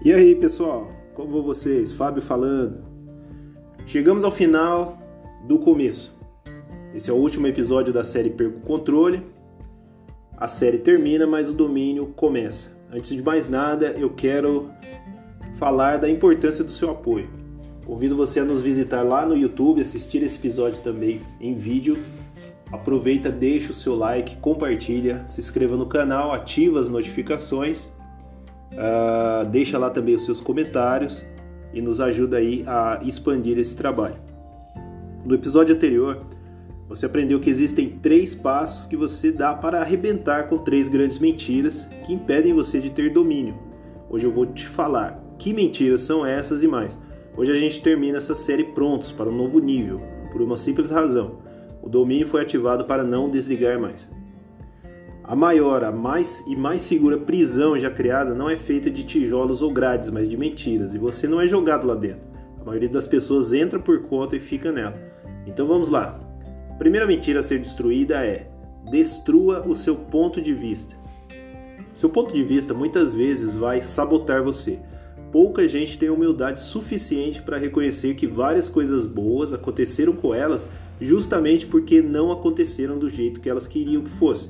E aí, pessoal? Como vão vocês? Fábio falando. Chegamos ao final do começo. Esse é o último episódio da série Perco Controle. A série termina, mas o domínio começa. Antes de mais nada, eu quero falar da importância do seu apoio. Convido você a nos visitar lá no YouTube, assistir esse episódio também em vídeo. Aproveita, deixa o seu like, compartilha, se inscreva no canal, ativa as notificações Uh, deixa lá também os seus comentários e nos ajuda aí a expandir esse trabalho. No episódio anterior, você aprendeu que existem três passos que você dá para arrebentar com três grandes mentiras que impedem você de ter domínio. Hoje eu vou te falar que mentiras são essas e mais. Hoje a gente termina essa série prontos para um novo nível, por uma simples razão. O domínio foi ativado para não desligar mais. A maior, a mais e mais segura prisão já criada não é feita de tijolos ou grades, mas de mentiras, e você não é jogado lá dentro. A maioria das pessoas entra por conta e fica nela. Então vamos lá. A primeira mentira a ser destruída é: destrua o seu ponto de vista. Seu ponto de vista muitas vezes vai sabotar você. Pouca gente tem humildade suficiente para reconhecer que várias coisas boas aconteceram com elas justamente porque não aconteceram do jeito que elas queriam que fosse.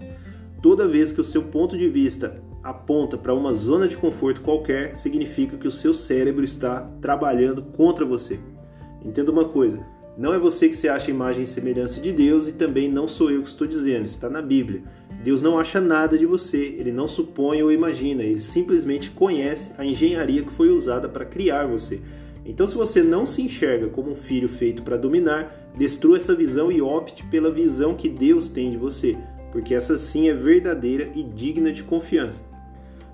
Toda vez que o seu ponto de vista aponta para uma zona de conforto qualquer, significa que o seu cérebro está trabalhando contra você. Entenda uma coisa: não é você que se acha imagem e semelhança de Deus e também não sou eu que estou dizendo, está na Bíblia. Deus não acha nada de você, ele não supõe ou imagina, ele simplesmente conhece a engenharia que foi usada para criar você. Então, se você não se enxerga como um filho feito para dominar, destrua essa visão e opte pela visão que Deus tem de você porque essa sim é verdadeira e digna de confiança.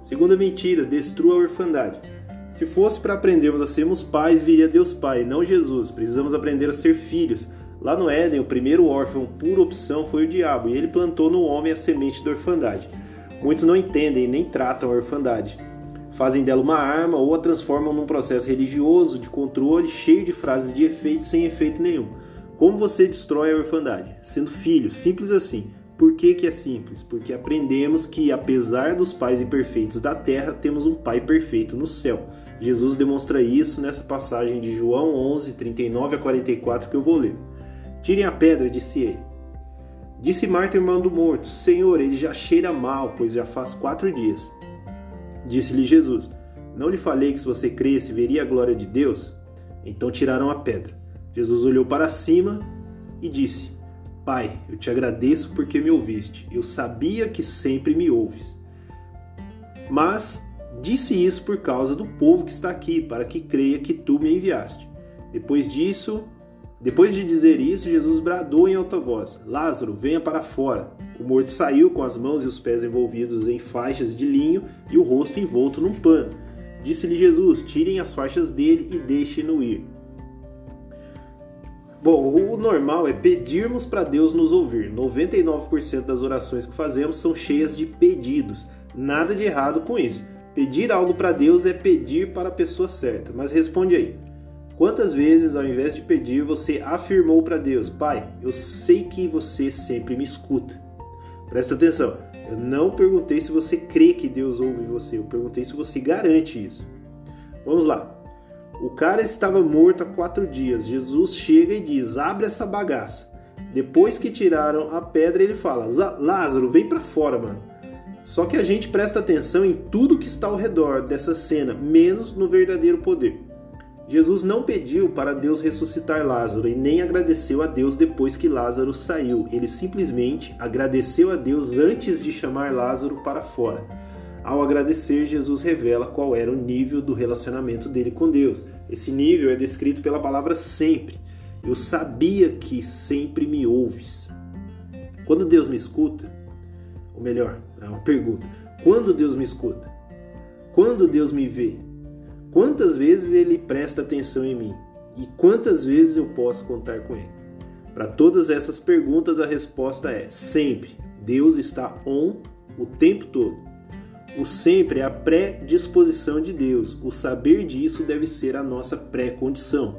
Segunda mentira, destrua a orfandade. Se fosse para aprendermos a sermos pais, viria Deus Pai, não Jesus. Precisamos aprender a ser filhos. Lá no Éden, o primeiro órfão por opção foi o diabo, e ele plantou no homem a semente da orfandade. Muitos não entendem nem tratam a orfandade. Fazem dela uma arma ou a transformam num processo religioso de controle cheio de frases de efeito sem efeito nenhum. Como você destrói a orfandade? Sendo filho, simples assim. Por que, que é simples? Porque aprendemos que, apesar dos pais imperfeitos da terra, temos um pai perfeito no céu. Jesus demonstra isso nessa passagem de João 11, 39 a 44 que eu vou ler. Tirem a pedra, disse ele. Disse Marta, irmã do morto: Senhor, ele já cheira mal, pois já faz quatro dias. Disse-lhe Jesus: Não lhe falei que se você cresce veria a glória de Deus? Então tiraram a pedra. Jesus olhou para cima e disse: Pai, eu te agradeço porque me ouviste. Eu sabia que sempre me ouves. Mas disse isso por causa do povo que está aqui, para que creia que tu me enviaste. Depois disso, depois de dizer isso, Jesus bradou em alta voz: Lázaro, venha para fora. O morto saiu com as mãos e os pés envolvidos em faixas de linho e o rosto envolto num pano. Disse-lhe Jesus: Tirem as faixas dele e deixem-no ir. Bom, o normal é pedirmos para Deus nos ouvir. 99% das orações que fazemos são cheias de pedidos. Nada de errado com isso. Pedir algo para Deus é pedir para a pessoa certa. Mas responde aí. Quantas vezes, ao invés de pedir, você afirmou para Deus: Pai, eu sei que você sempre me escuta. Presta atenção, eu não perguntei se você crê que Deus ouve você, eu perguntei se você garante isso. Vamos lá. O cara estava morto há quatro dias. Jesus chega e diz: abre essa bagaça. Depois que tiraram a pedra, ele fala: Lázaro, vem para fora, mano. Só que a gente presta atenção em tudo que está ao redor dessa cena, menos no verdadeiro poder. Jesus não pediu para Deus ressuscitar Lázaro e nem agradeceu a Deus depois que Lázaro saiu. Ele simplesmente agradeceu a Deus antes de chamar Lázaro para fora. Ao agradecer, Jesus revela qual era o nível do relacionamento dele com Deus. Esse nível é descrito pela palavra sempre. Eu sabia que sempre me ouves. Quando Deus me escuta, ou melhor, é uma pergunta: quando Deus me escuta? Quando Deus me vê? Quantas vezes ele presta atenção em mim? E quantas vezes eu posso contar com ele? Para todas essas perguntas, a resposta é sempre. Deus está on o tempo todo. O sempre é a predisposição de Deus. O saber disso deve ser a nossa pré-condição.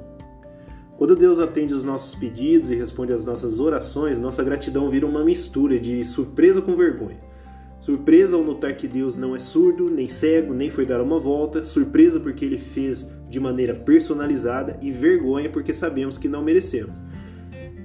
Quando Deus atende os nossos pedidos e responde às nossas orações, nossa gratidão vira uma mistura de surpresa com vergonha. Surpresa ao notar que Deus não é surdo, nem cego, nem foi dar uma volta. Surpresa porque ele fez de maneira personalizada e vergonha porque sabemos que não merecemos.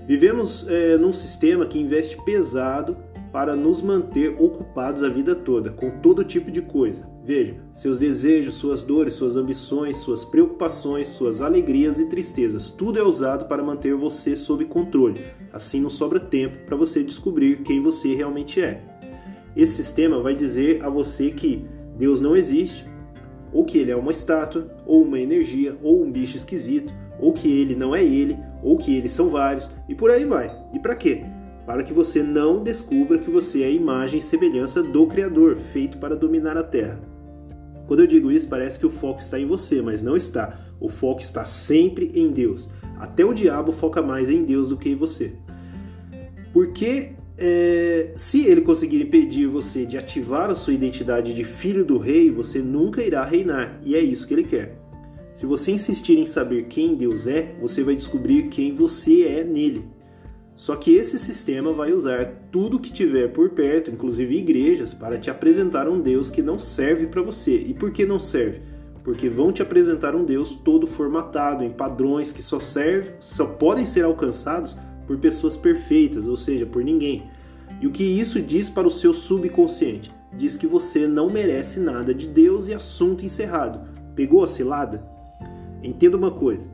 Vivemos é, num sistema que investe pesado para nos manter ocupados a vida toda com todo tipo de coisa. Veja, seus desejos, suas dores, suas ambições, suas preocupações, suas alegrias e tristezas, tudo é usado para manter você sob controle. Assim não sobra tempo para você descobrir quem você realmente é. Esse sistema vai dizer a você que Deus não existe, ou que ele é uma estátua, ou uma energia, ou um bicho esquisito, ou que ele não é ele, ou que eles são vários, e por aí vai. E para quê? Para que você não descubra que você é a imagem e semelhança do Criador, feito para dominar a Terra. Quando eu digo isso, parece que o foco está em você, mas não está. O foco está sempre em Deus. Até o diabo foca mais em Deus do que em você. Porque é, se ele conseguir impedir você de ativar a sua identidade de filho do rei, você nunca irá reinar, e é isso que ele quer. Se você insistir em saber quem Deus é, você vai descobrir quem você é nele. Só que esse sistema vai usar tudo que tiver por perto, inclusive igrejas, para te apresentar um Deus que não serve para você. E por que não serve? Porque vão te apresentar um Deus todo formatado em padrões que só serve, só podem ser alcançados por pessoas perfeitas, ou seja, por ninguém. E o que isso diz para o seu subconsciente? Diz que você não merece nada de Deus e assunto encerrado. Pegou a cilada? Entenda uma coisa.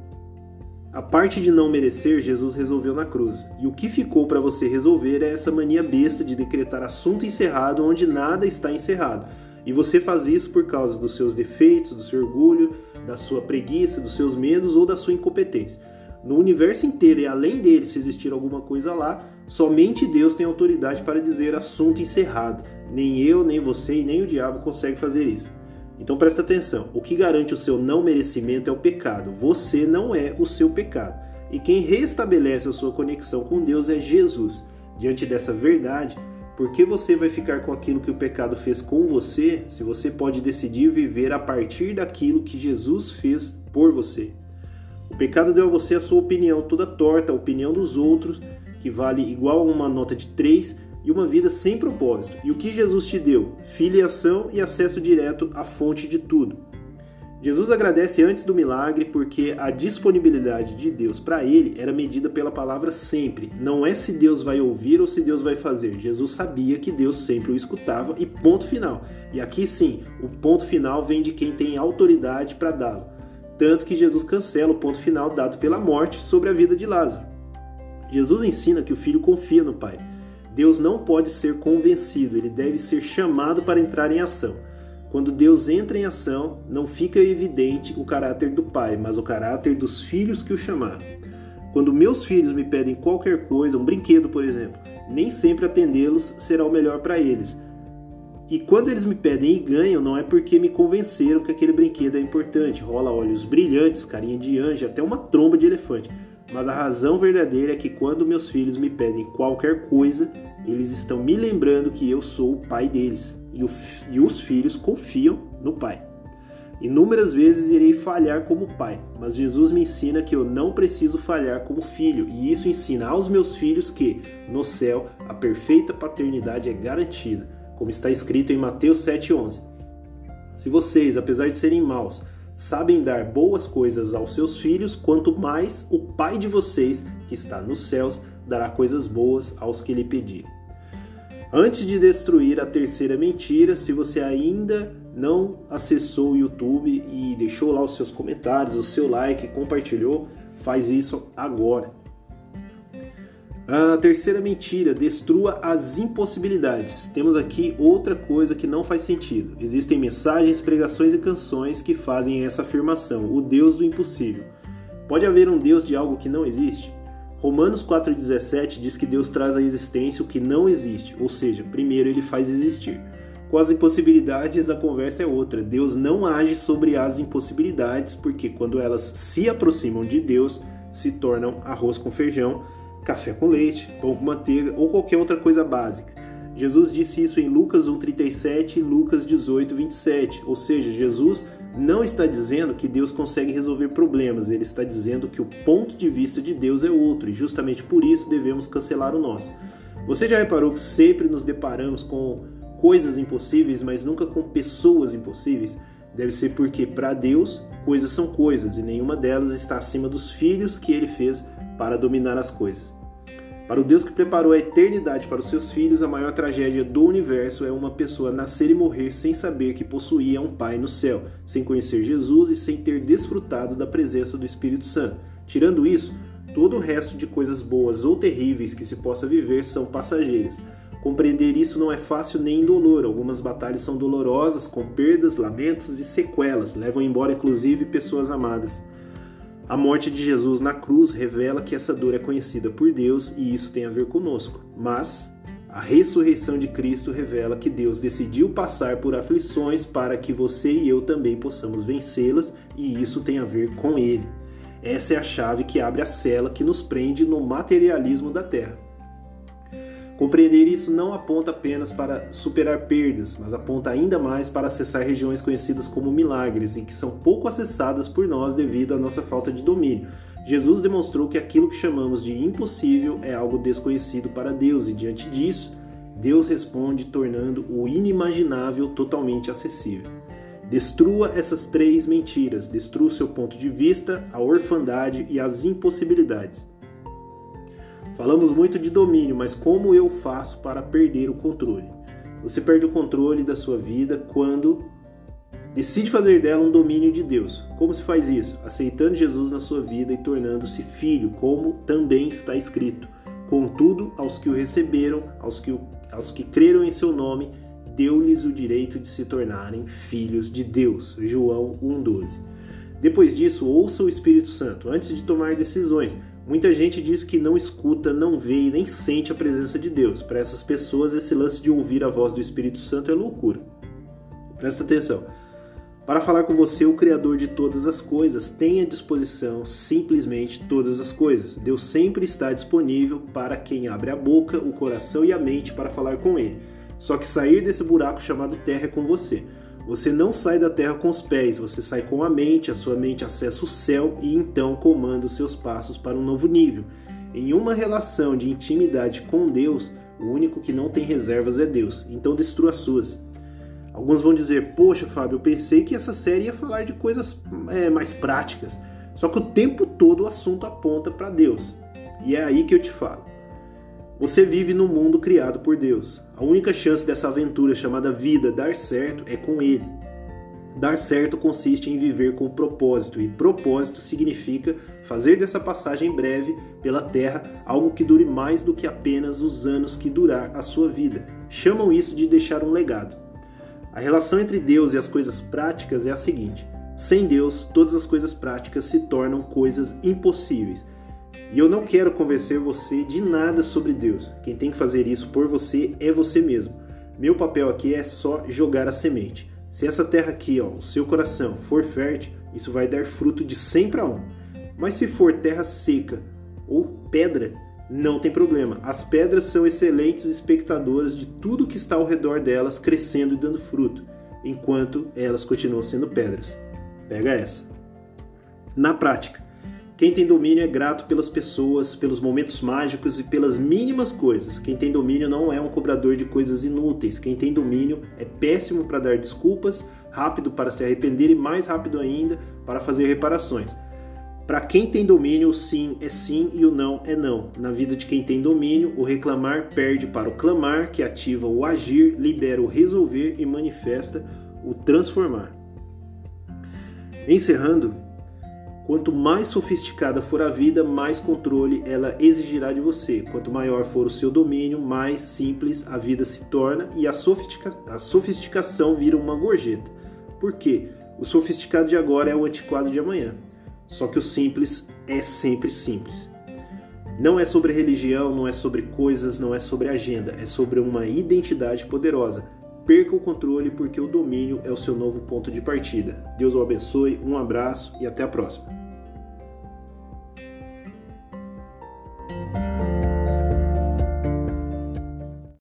A parte de não merecer, Jesus resolveu na cruz. E o que ficou para você resolver é essa mania besta de decretar assunto encerrado onde nada está encerrado. E você faz isso por causa dos seus defeitos, do seu orgulho, da sua preguiça, dos seus medos ou da sua incompetência. No universo inteiro e além dele, se existir alguma coisa lá, somente Deus tem autoridade para dizer assunto encerrado. Nem eu, nem você e nem o diabo consegue fazer isso. Então presta atenção: o que garante o seu não merecimento é o pecado. Você não é o seu pecado. E quem restabelece a sua conexão com Deus é Jesus. Diante dessa verdade, por que você vai ficar com aquilo que o pecado fez com você, se você pode decidir viver a partir daquilo que Jesus fez por você? O pecado deu a você a sua opinião toda torta, a opinião dos outros, que vale igual a uma nota de 3, e uma vida sem propósito. E o que Jesus te deu? Filiação e acesso direto à fonte de tudo. Jesus agradece antes do milagre porque a disponibilidade de Deus para ele era medida pela palavra sempre. Não é se Deus vai ouvir ou se Deus vai fazer. Jesus sabia que Deus sempre o escutava e ponto final. E aqui sim, o ponto final vem de quem tem autoridade para dá-lo. Tanto que Jesus cancela o ponto final dado pela morte sobre a vida de Lázaro. Jesus ensina que o filho confia no Pai. Deus não pode ser convencido, ele deve ser chamado para entrar em ação. Quando Deus entra em ação, não fica evidente o caráter do Pai, mas o caráter dos filhos que o chamaram. Quando meus filhos me pedem qualquer coisa, um brinquedo, por exemplo, nem sempre atendê-los será o melhor para eles. E quando eles me pedem e ganham, não é porque me convenceram que aquele brinquedo é importante. Rola olhos brilhantes, carinha de anjo, até uma tromba de elefante. Mas a razão verdadeira é que quando meus filhos me pedem qualquer coisa, eles estão me lembrando que eu sou o pai deles e, o, e os filhos confiam no pai. Inúmeras vezes irei falhar como pai, mas Jesus me ensina que eu não preciso falhar como filho, e isso ensina aos meus filhos que, no céu, a perfeita paternidade é garantida, como está escrito em Mateus 7,11. Se vocês, apesar de serem maus, sabem dar boas coisas aos seus filhos, quanto mais o Pai de vocês, que está nos céus, dará coisas boas aos que lhe pedirem. Antes de destruir a terceira mentira, se você ainda não acessou o YouTube e deixou lá os seus comentários, o seu like, compartilhou, faz isso agora. A terceira mentira, destrua as impossibilidades. Temos aqui outra coisa que não faz sentido. Existem mensagens, pregações e canções que fazem essa afirmação: o Deus do impossível. Pode haver um Deus de algo que não existe? Romanos 4,17 diz que Deus traz à existência o que não existe, ou seja, primeiro ele faz existir. Com as impossibilidades, a conversa é outra. Deus não age sobre as impossibilidades, porque quando elas se aproximam de Deus, se tornam arroz com feijão café com leite, pão com manteiga ou qualquer outra coisa básica. Jesus disse isso em Lucas 1,37 e Lucas 18,27. Ou seja, Jesus não está dizendo que Deus consegue resolver problemas, ele está dizendo que o ponto de vista de Deus é outro e justamente por isso devemos cancelar o nosso. Você já reparou que sempre nos deparamos com coisas impossíveis, mas nunca com pessoas impossíveis, deve ser porque para Deus coisas são coisas e nenhuma delas está acima dos filhos que ele fez para dominar as coisas. Para o Deus que preparou a eternidade para os seus filhos, a maior tragédia do universo é uma pessoa nascer e morrer sem saber que possuía um Pai no céu, sem conhecer Jesus e sem ter desfrutado da presença do Espírito Santo. Tirando isso, todo o resto de coisas boas ou terríveis que se possa viver são passageiras. Compreender isso não é fácil nem indolor. Algumas batalhas são dolorosas, com perdas, lamentos e sequelas, levam embora inclusive pessoas amadas. A morte de Jesus na cruz revela que essa dor é conhecida por Deus e isso tem a ver conosco. Mas a ressurreição de Cristo revela que Deus decidiu passar por aflições para que você e eu também possamos vencê-las e isso tem a ver com Ele. Essa é a chave que abre a cela que nos prende no materialismo da terra. Compreender isso não aponta apenas para superar perdas, mas aponta ainda mais para acessar regiões conhecidas como milagres, em que são pouco acessadas por nós devido à nossa falta de domínio. Jesus demonstrou que aquilo que chamamos de impossível é algo desconhecido para Deus, e diante disso, Deus responde tornando o inimaginável totalmente acessível. Destrua essas três mentiras, destrua o seu ponto de vista, a orfandade e as impossibilidades. Falamos muito de domínio, mas como eu faço para perder o controle? Você perde o controle da sua vida quando decide fazer dela um domínio de Deus. Como se faz isso? Aceitando Jesus na sua vida e tornando-se filho, como também está escrito. Contudo, aos que o receberam, aos que, aos que creram em seu nome, deu-lhes o direito de se tornarem filhos de Deus. João 1,12. Depois disso, ouça o Espírito Santo antes de tomar decisões, Muita gente diz que não escuta, não vê e nem sente a presença de Deus. Para essas pessoas, esse lance de ouvir a voz do Espírito Santo é loucura. Presta atenção. Para falar com você, o Criador de todas as coisas tem à disposição simplesmente todas as coisas. Deus sempre está disponível para quem abre a boca, o coração e a mente para falar com Ele. Só que sair desse buraco chamado terra é com você. Você não sai da terra com os pés, você sai com a mente, a sua mente acessa o céu e então comanda os seus passos para um novo nível. Em uma relação de intimidade com Deus, o único que não tem reservas é Deus, então destrua as suas. Alguns vão dizer: Poxa, Fábio, eu pensei que essa série ia falar de coisas é, mais práticas. Só que o tempo todo o assunto aponta para Deus. E é aí que eu te falo. Você vive no mundo criado por Deus. A única chance dessa aventura chamada vida dar certo é com Ele. Dar certo consiste em viver com propósito, e propósito significa fazer dessa passagem breve pela Terra algo que dure mais do que apenas os anos que durar a sua vida. Chamam isso de deixar um legado. A relação entre Deus e as coisas práticas é a seguinte: sem Deus, todas as coisas práticas se tornam coisas impossíveis e eu não quero convencer você de nada sobre Deus. Quem tem que fazer isso por você é você mesmo. Meu papel aqui é só jogar a semente. Se essa terra aqui, ó, o seu coração, for fértil, isso vai dar fruto de 100 para 1. Mas se for terra seca ou pedra, não tem problema. As pedras são excelentes espectadoras de tudo que está ao redor delas crescendo e dando fruto, enquanto elas continuam sendo pedras. Pega essa. Na prática, quem tem domínio é grato pelas pessoas, pelos momentos mágicos e pelas mínimas coisas. Quem tem domínio não é um cobrador de coisas inúteis. Quem tem domínio é péssimo para dar desculpas, rápido para se arrepender e mais rápido ainda para fazer reparações. Para quem tem domínio, o sim é sim e o não é não. Na vida de quem tem domínio, o reclamar perde para o clamar, que ativa o agir, libera o resolver e manifesta o transformar. Encerrando, Quanto mais sofisticada for a vida, mais controle ela exigirá de você. Quanto maior for o seu domínio, mais simples a vida se torna e a, sofistica a sofisticação vira uma gorjeta. Por quê? O sofisticado de agora é o antiquado de amanhã. Só que o simples é sempre simples. Não é sobre religião, não é sobre coisas, não é sobre agenda, é sobre uma identidade poderosa perca o controle porque o domínio é o seu novo ponto de partida. Deus o abençoe, um abraço e até a próxima.